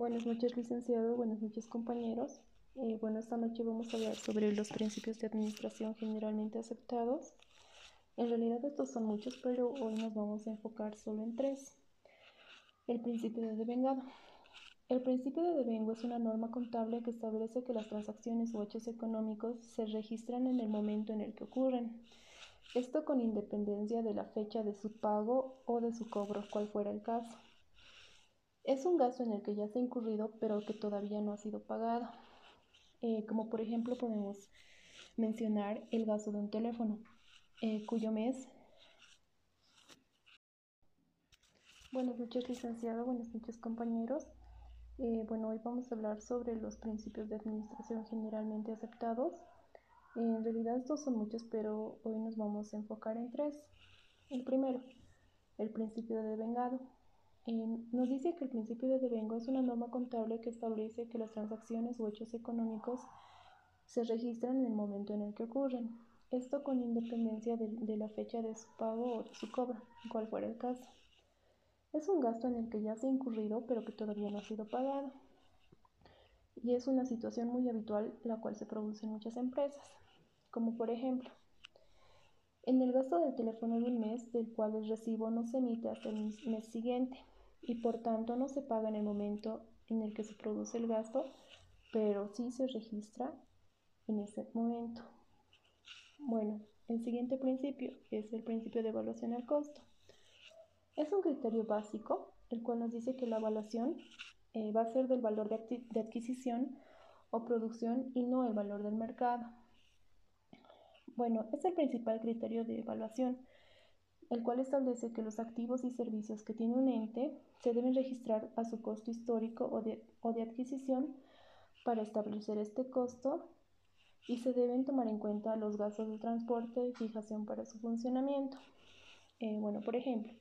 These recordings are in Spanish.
Buenas noches, licenciado. Buenas noches, compañeros. Eh, bueno, esta noche vamos a hablar sobre los principios de administración generalmente aceptados. En realidad estos son muchos, pero hoy nos vamos a enfocar solo en tres. El principio de devengado. El principio de devengo es una norma contable que establece que las transacciones o hechos económicos se registran en el momento en el que ocurren. Esto con independencia de la fecha de su pago o de su cobro, cual fuera el caso. Es un gasto en el que ya se ha incurrido, pero que todavía no ha sido pagado. Eh, como por ejemplo podemos mencionar el gasto de un teléfono, eh, cuyo mes... Buenas noches, licenciado. Buenas noches, compañeros. Eh, bueno, hoy vamos a hablar sobre los principios de administración generalmente aceptados. en realidad estos son muchos, pero hoy nos vamos a enfocar en tres. El primero, el principio de vengado nos dice que el principio de devengo es una norma contable que establece que las transacciones o hechos económicos se registran en el momento en el que ocurren. Esto con independencia de, la fecha de su pago o de su cobro, cual fuera el caso. Es un gasto en el que ya se ha incurrido pero que todavía no ha sido pagado. Y es una situación muy habitual la cual se produce en muchas empresas, como por ejemplo, en el gasto del teléfono de un mes, del cual el recibo no se emite hasta el mes siguiente y por tanto no se paga en el momento en el que se produce el gasto, pero sí se registra en ese momento. Bueno, el siguiente principio es el principio de evaluación al costo. Es un criterio básico, el cual nos dice que la evaluación eh, va a ser del valor de, de adquisición o producción y no el valor del mercado. Bueno, es el principal criterio de evaluación, el cual establece que los activos y servicios que tiene un ente se deben registrar a su costo histórico o de, o de adquisición para establecer este costo y se deben tomar en cuenta los gastos de transporte y fijación para su funcionamiento. Eh, bueno, por ejemplo,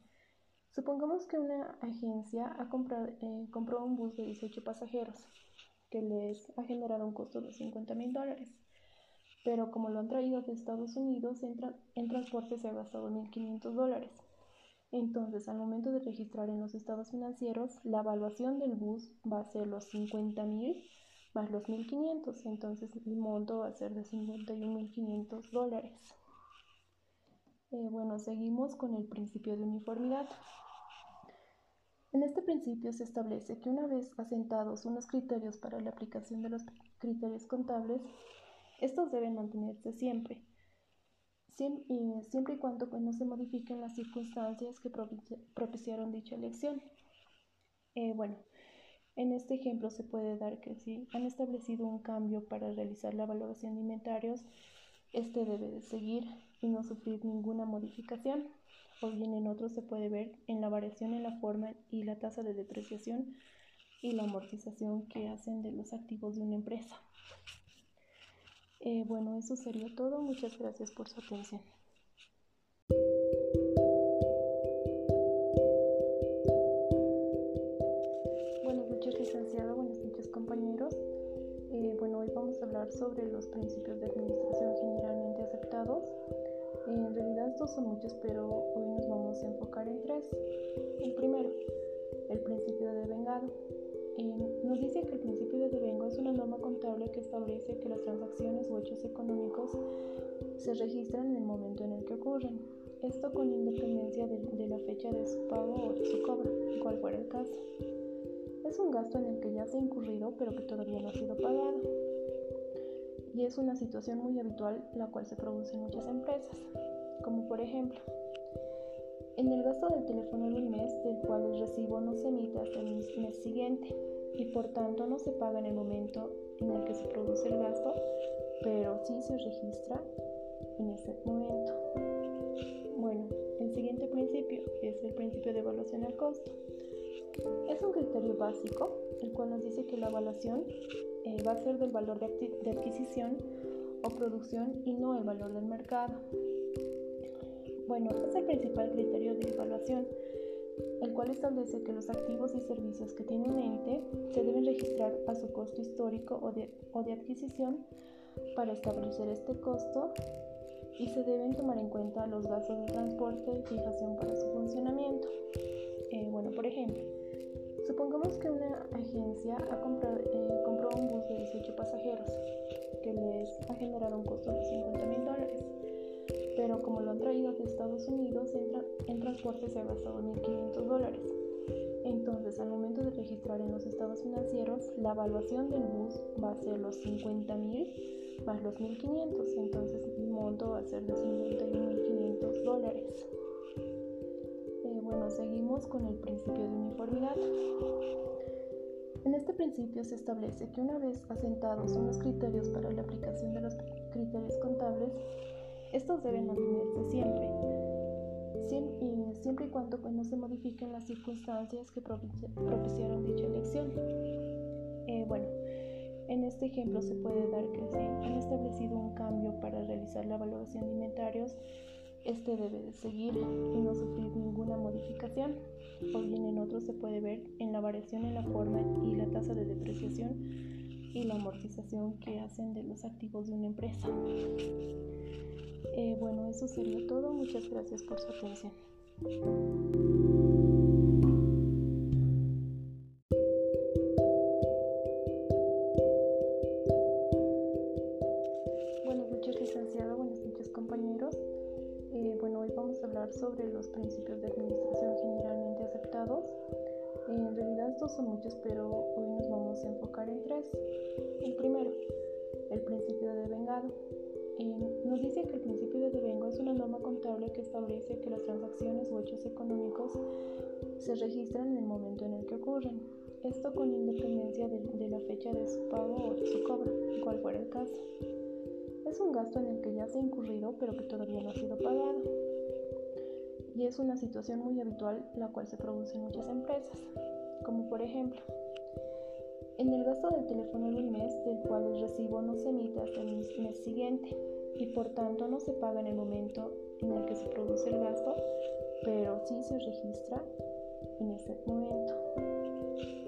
supongamos que una agencia ha comprado, eh, compró un bus de 18 pasajeros que les ha generado un costo de 50 mil dólares pero como lo han traído de Estados Unidos, en, en transporte se ha gastado 1.500 dólares. Entonces, al momento de registrar en los estados financieros, la evaluación del bus va a ser los 50.000 más los 1.500. Entonces, el monto va a ser de 51.500 dólares. Eh, bueno, seguimos con el principio de uniformidad. En este principio se establece que una vez asentados unos criterios para la aplicación de los criterios contables, estos deben mantenerse siempre, siempre y cuando pues, no se modifiquen las circunstancias que propiciaron dicha elección. Eh, bueno, en este ejemplo se puede dar que si han establecido un cambio para realizar la valoración de inventarios, este debe de seguir y no sufrir ninguna modificación. O bien en otro se puede ver en la variación en la forma y la tasa de depreciación y la amortización que hacen de los activos de una empresa. Eh, bueno, eso sería todo. Muchas gracias por su atención. Buenas noches, licenciado. Buenas noches, compañeros. Eh, bueno, hoy vamos a hablar sobre los principios de administración generalmente aceptados. Eh, en realidad estos son muchos, pero hoy nos vamos a enfocar en tres. El primero, el principio de nos dice que el principio de devengo es una norma contable que establece que las transacciones o hechos económicos se registran en el momento en el que ocurren. Esto con independencia de, la fecha de su pago o de su cobro, cual fuera el caso. Es un gasto en el que ya se ha incurrido pero que todavía no ha sido pagado. Y es una situación muy habitual la cual se produce en muchas empresas, como por ejemplo, en el gasto del teléfono de un mes, del cual el recibo no se emite hasta el mes siguiente y por tanto no se paga en el momento en el que se produce el gasto, pero sí se registra en ese momento. Bueno, el siguiente principio es el principio de evaluación al costo. Es un criterio básico, el cual nos dice que la evaluación eh, va a ser del valor de, de adquisición o producción y no el valor del mercado. Bueno, es el principal criterio de evaluación, el cual establece que los activos y servicios que tiene un ente se deben registrar a su costo histórico o de, o de adquisición para establecer este costo y se deben tomar en cuenta los gastos de transporte y fijación para su funcionamiento. Eh, bueno, por ejemplo, Supongamos que una agencia ha comprado, eh, compró un bus de 18 pasajeros que les ha generado un costo de 50 mil dólares, de Estados Unidos, en, en transporte se ha gastado 1.500 dólares. Entonces, al momento de registrar en los estados financieros, la evaluación del bus va a ser los 50 mil más los 1.500, entonces el monto va a ser de 51.500 dólares. Eh, bueno, seguimos con el principio de uniformidad. En este principio se establece que una vez asentados unos criterios para la aplicación de los criterios contables, estos deben mantenerse siempre, siempre y cuando pues, no se modifiquen las circunstancias que propiciaron dicha elección. Eh, bueno, en este ejemplo se puede dar que si han establecido un cambio para realizar la valoración de inventarios, este debe de seguir y no sufrir ninguna modificación. O bien en otro se puede ver en la variación en la forma y la tasa de depreciación y la amortización que hacen de los activos de una empresa. Eh, bueno, eso sería todo. Muchas gracias por su atención. Buenas noches, licenciado. Buenas noches, compañeros. Eh, bueno, hoy vamos a hablar sobre los principios de administración generalmente aceptados. Eh, en realidad estos son muchos, pero hoy contable que establece que las transacciones o hechos económicos se registran en el momento en el que ocurren. Esto con independencia de, de la fecha de su pago o de su cobro, cual fuera el caso. Es un gasto en el que ya se ha incurrido pero que todavía no ha sido pagado. Y es una situación muy habitual la cual se produce en muchas empresas, como por ejemplo, en el gasto del teléfono del mes, del cual el recibo no se emite hasta el mes siguiente y por tanto no se paga en el momento en el que se produce el gasto, pero sí se registra en ese momento.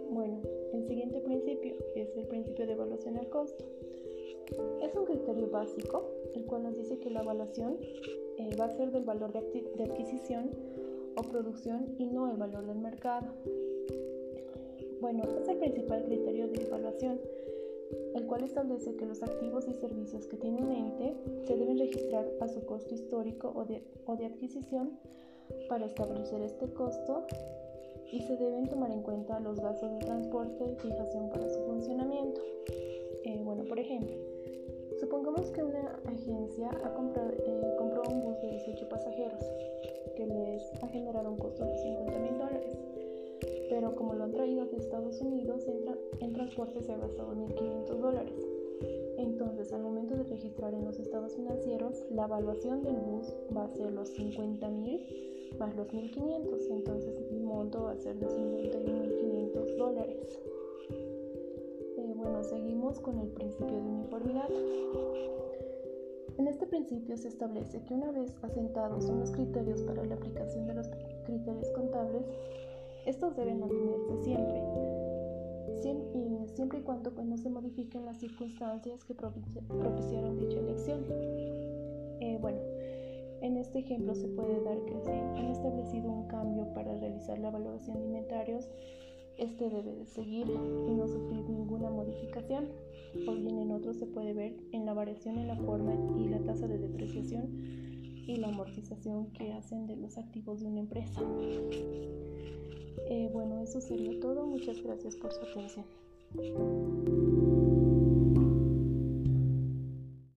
Bueno, el siguiente principio es el principio de evaluación al costo. Es un criterio básico, el cual nos dice que la evaluación eh, va a ser del valor de, de adquisición o producción y no el valor del mercado. Bueno, es el principal criterio de evaluación, el cual establece que los activos y servicios que tiene un ente se deben registrar a su costo histórico o de, adquisición para establecer este costo y se deben tomar en cuenta los gastos de transporte y fijación para su funcionamiento. Eh, bueno, por ejemplo, supongamos que una agencia ha comprado, eh, compró un bus de 18 pasajeros que les ha generado un costo de 50 mil dólares pero como lo han traído de Estados Unidos, en, transporte se gastado 1.500 dólares. Entonces, al momento de registrar en los estados financieros, la evaluación del bus va a ser los 50.000 más los 1.500, entonces el monto va a ser de 51.500 dólares. Eh, bueno, seguimos con el principio de uniformidad. En este principio se establece que una vez asentados unos criterios para la aplicación de los criterios contables, estos deben mantenerse siempre, siempre y cuando pues, no se modifiquen las circunstancias que propiciaron dicha elección. Eh, bueno, en este ejemplo se puede dar que si han establecido un cambio para realizar la valoración de inventarios, este debe de seguir y no sufrir ninguna modificación. O bien en otro se puede ver en la variación en la forma y la tasa de depreciación y la amortización que hacen de los activos de una empresa. Eh, bueno, eso sería todo. Muchas gracias por su atención.